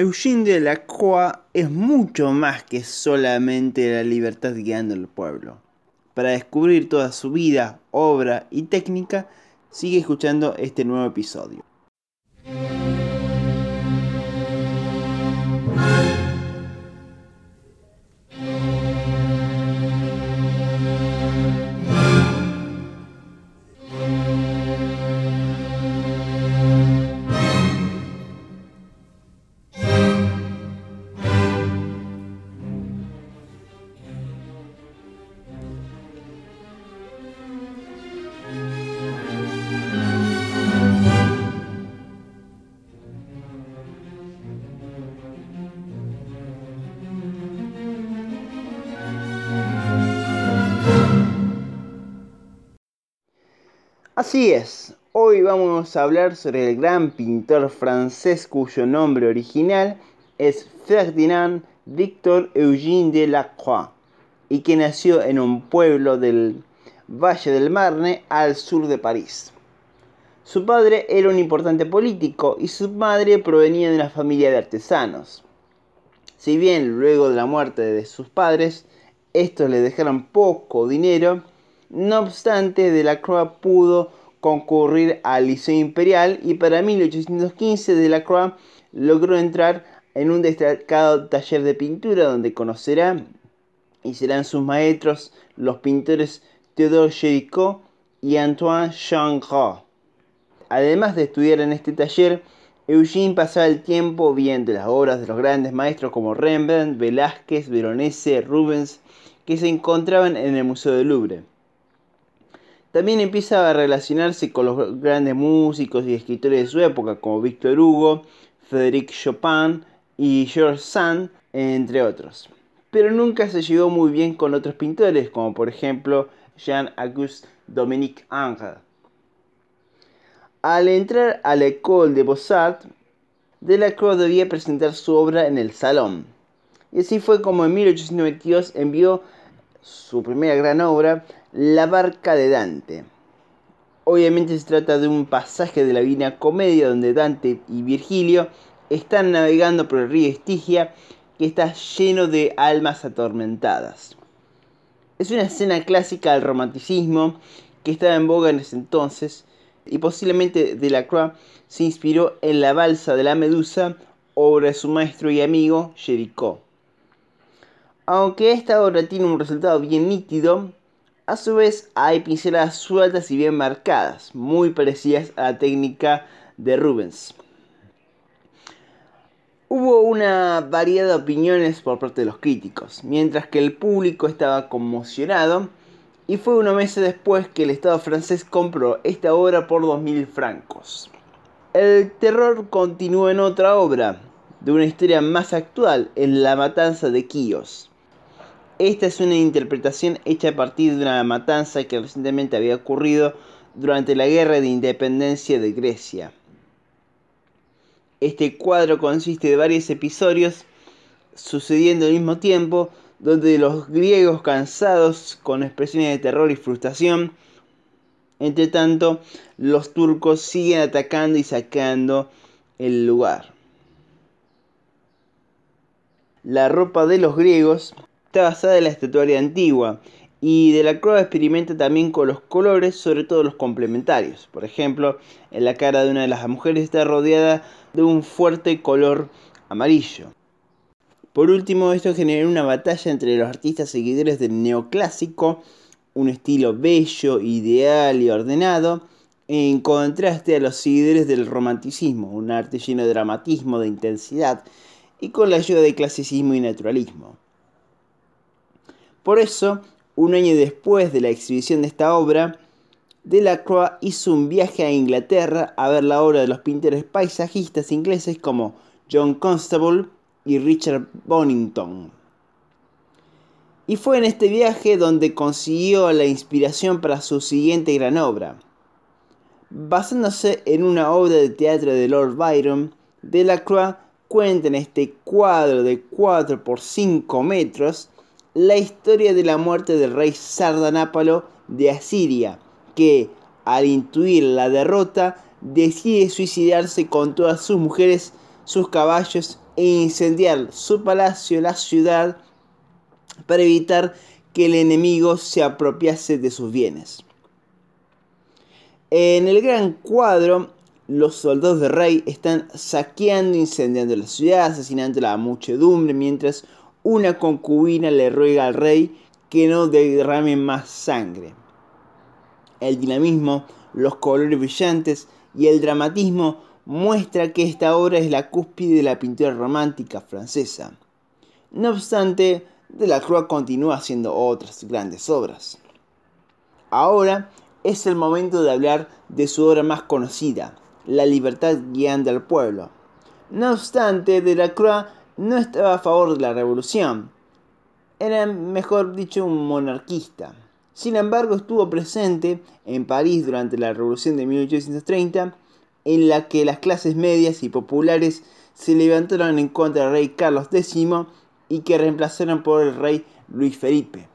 Eugene Delacroix es mucho más que solamente la libertad guiando al pueblo. Para descubrir toda su vida, obra y técnica, sigue escuchando este nuevo episodio. Así es, hoy vamos a hablar sobre el gran pintor francés cuyo nombre original es Ferdinand Victor Eugène Delacroix y que nació en un pueblo del Valle del Marne al sur de París. Su padre era un importante político y su madre provenía de una familia de artesanos. Si bien luego de la muerte de sus padres, estos le dejaron poco dinero, no obstante, Delacroix pudo concurrir al Liceo Imperial y para 1815 Delacroix logró entrar en un destacado taller de pintura donde conocerá y serán sus maestros los pintores Théodore Géricault y Antoine Gros. Además de estudiar en este taller, Eugene pasaba el tiempo viendo las obras de los grandes maestros como Rembrandt, Velázquez, Veronese, Rubens, que se encontraban en el Museo del Louvre. También empieza a relacionarse con los grandes músicos y escritores de su época, como Victor Hugo, Frédéric Chopin y George Sand, entre otros. Pero nunca se llevó muy bien con otros pintores, como por ejemplo Jean-Auguste Dominique Ingres. Al entrar a la École de Beaux-Arts, Delacroix debía presentar su obra en el salón. Y así fue como en 1892 envió su primera gran obra, La barca de Dante. Obviamente se trata de un pasaje de la Divina Comedia donde Dante y Virgilio están navegando por el río Estigia que está lleno de almas atormentadas. Es una escena clásica del romanticismo que estaba en boga en ese entonces y posiblemente Delacroix se inspiró en la balsa de la Medusa, obra de su maestro y amigo Jericho. Aunque esta obra tiene un resultado bien nítido, a su vez hay pinceladas sueltas y bien marcadas, muy parecidas a la técnica de Rubens. Hubo una variedad de opiniones por parte de los críticos, mientras que el público estaba conmocionado, y fue unos meses después que el Estado francés compró esta obra por 2.000 francos. El terror continuó en otra obra, de una historia más actual, en La Matanza de Quíos. Esta es una interpretación hecha a partir de una matanza que recientemente había ocurrido durante la Guerra de Independencia de Grecia. Este cuadro consiste de varios episodios sucediendo al mismo tiempo, donde los griegos cansados con expresiones de terror y frustración, entre tanto los turcos siguen atacando y sacando el lugar. La ropa de los griegos está basada en la estatuaria antigua y de la Croix experimenta también con los colores, sobre todo los complementarios. Por ejemplo, en la cara de una de las mujeres está rodeada de un fuerte color amarillo. Por último, esto genera una batalla entre los artistas seguidores del neoclásico, un estilo bello, ideal y ordenado, en contraste a los seguidores del romanticismo, un arte lleno de dramatismo, de intensidad, y con la ayuda de clasicismo y naturalismo. Por eso, un año después de la exhibición de esta obra, Delacroix hizo un viaje a Inglaterra a ver la obra de los pintores paisajistas ingleses como John Constable y Richard Bonington. Y fue en este viaje donde consiguió la inspiración para su siguiente gran obra. Basándose en una obra de teatro de Lord Byron, Delacroix cuenta en este cuadro de 4 por 5 metros la historia de la muerte del rey Sardanápalo de Asiria, que, al intuir la derrota, decide suicidarse con todas sus mujeres, sus caballos e incendiar su palacio, la ciudad, para evitar que el enemigo se apropiase de sus bienes. En el gran cuadro, los soldados del rey están saqueando, incendiando la ciudad, asesinando a la muchedumbre, mientras una concubina le ruega al rey que no derrame más sangre. El dinamismo, los colores brillantes y el dramatismo muestra que esta obra es la cúspide de la pintura romántica francesa. No obstante, Delacroix continúa haciendo otras grandes obras. Ahora es el momento de hablar de su obra más conocida, La libertad guiando al pueblo. No obstante, Delacroix no estaba a favor de la revolución. Era, mejor dicho, un monarquista. Sin embargo, estuvo presente en París durante la Revolución de 1830, en la que las clases medias y populares se levantaron en contra del rey Carlos X y que reemplazaron por el rey Luis Felipe.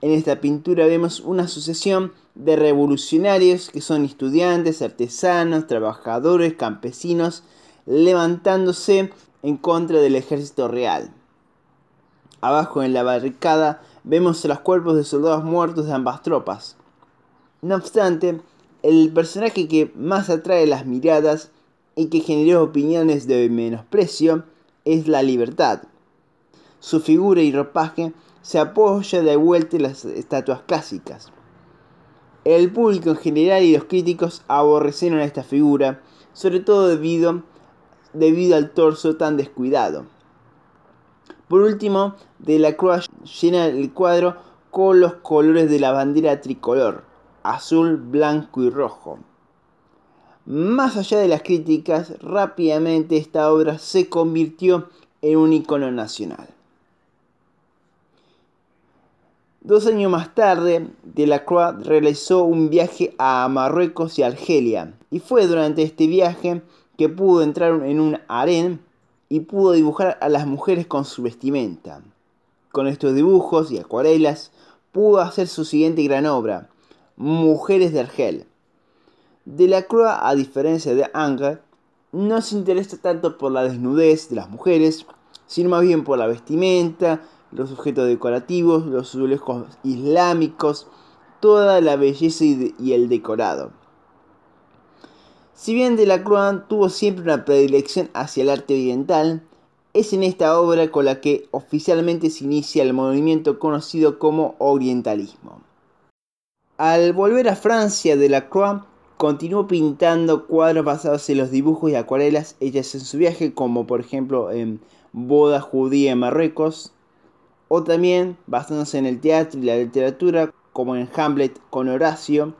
En esta pintura vemos una sucesión de revolucionarios que son estudiantes, artesanos, trabajadores, campesinos, levantándose en contra del ejército real. Abajo en la barricada vemos los cuerpos de soldados muertos de ambas tropas. No obstante, el personaje que más atrae las miradas y que generó opiniones de menosprecio es la libertad. Su figura y ropaje se apoya de vuelta en las estatuas clásicas. El público en general y los críticos aborrecieron a esta figura, sobre todo debido, debido al torso tan descuidado. Por último, de la Croix llena el cuadro con los colores de la bandera tricolor, azul, blanco y rojo. Más allá de las críticas, rápidamente esta obra se convirtió en un icono nacional. Dos años más tarde, Delacroix realizó un viaje a Marruecos y Argelia, y fue durante este viaje que pudo entrar en un harén y pudo dibujar a las mujeres con su vestimenta. Con estos dibujos y acuarelas pudo hacer su siguiente gran obra, Mujeres de Argel. Delacroix, a diferencia de Angers, no se interesa tanto por la desnudez de las mujeres, sino más bien por la vestimenta, los objetos decorativos, los azulejos islámicos, toda la belleza y el decorado. Si bien Delacroix tuvo siempre una predilección hacia el arte oriental, es en esta obra con la que oficialmente se inicia el movimiento conocido como orientalismo. Al volver a Francia, Delacroix continuó pintando cuadros basados en los dibujos y acuarelas hechas en su viaje, como por ejemplo en Boda judía en Marruecos, o también basándose en el teatro y la literatura, como en Hamlet con Horacio,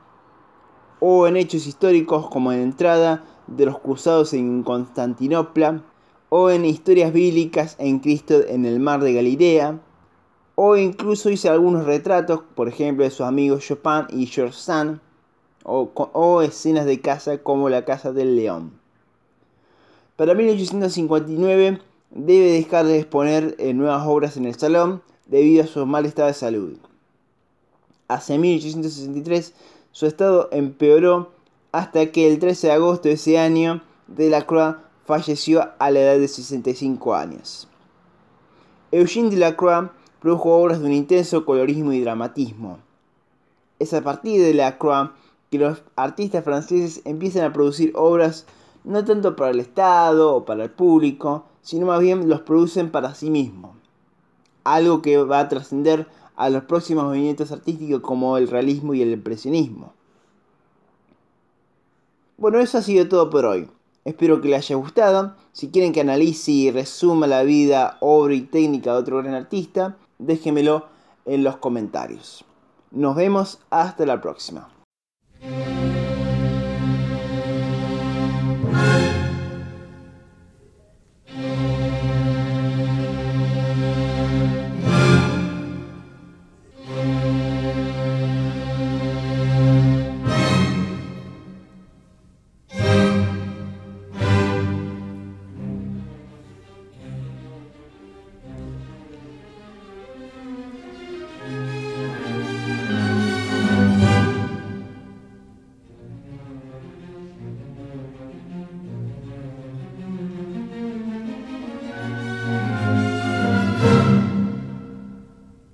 o en hechos históricos como en Entrada de los Cruzados en Constantinopla, o en historias bíblicas en Cristo en el mar de Galilea, o incluso hice algunos retratos, por ejemplo, de sus amigos Chopin y George o escenas de casa como la Casa del León. Para 1859 debe dejar de exponer eh, nuevas obras en el salón debido a su mal estado de salud. Hacia 1863 su estado empeoró hasta que el 13 de agosto de ese año Delacroix falleció a la edad de 65 años. Eugène Delacroix produjo obras de un intenso colorismo y dramatismo. Es a partir de Delacroix que los artistas franceses empiezan a producir obras no tanto para el Estado o para el público, sino más bien los producen para sí mismos. Algo que va a trascender a los próximos movimientos artísticos como el realismo y el impresionismo. Bueno, eso ha sido todo por hoy. Espero que les haya gustado. Si quieren que analice y resuma la vida, obra y técnica de otro gran artista, déjenmelo en los comentarios. Nos vemos hasta la próxima.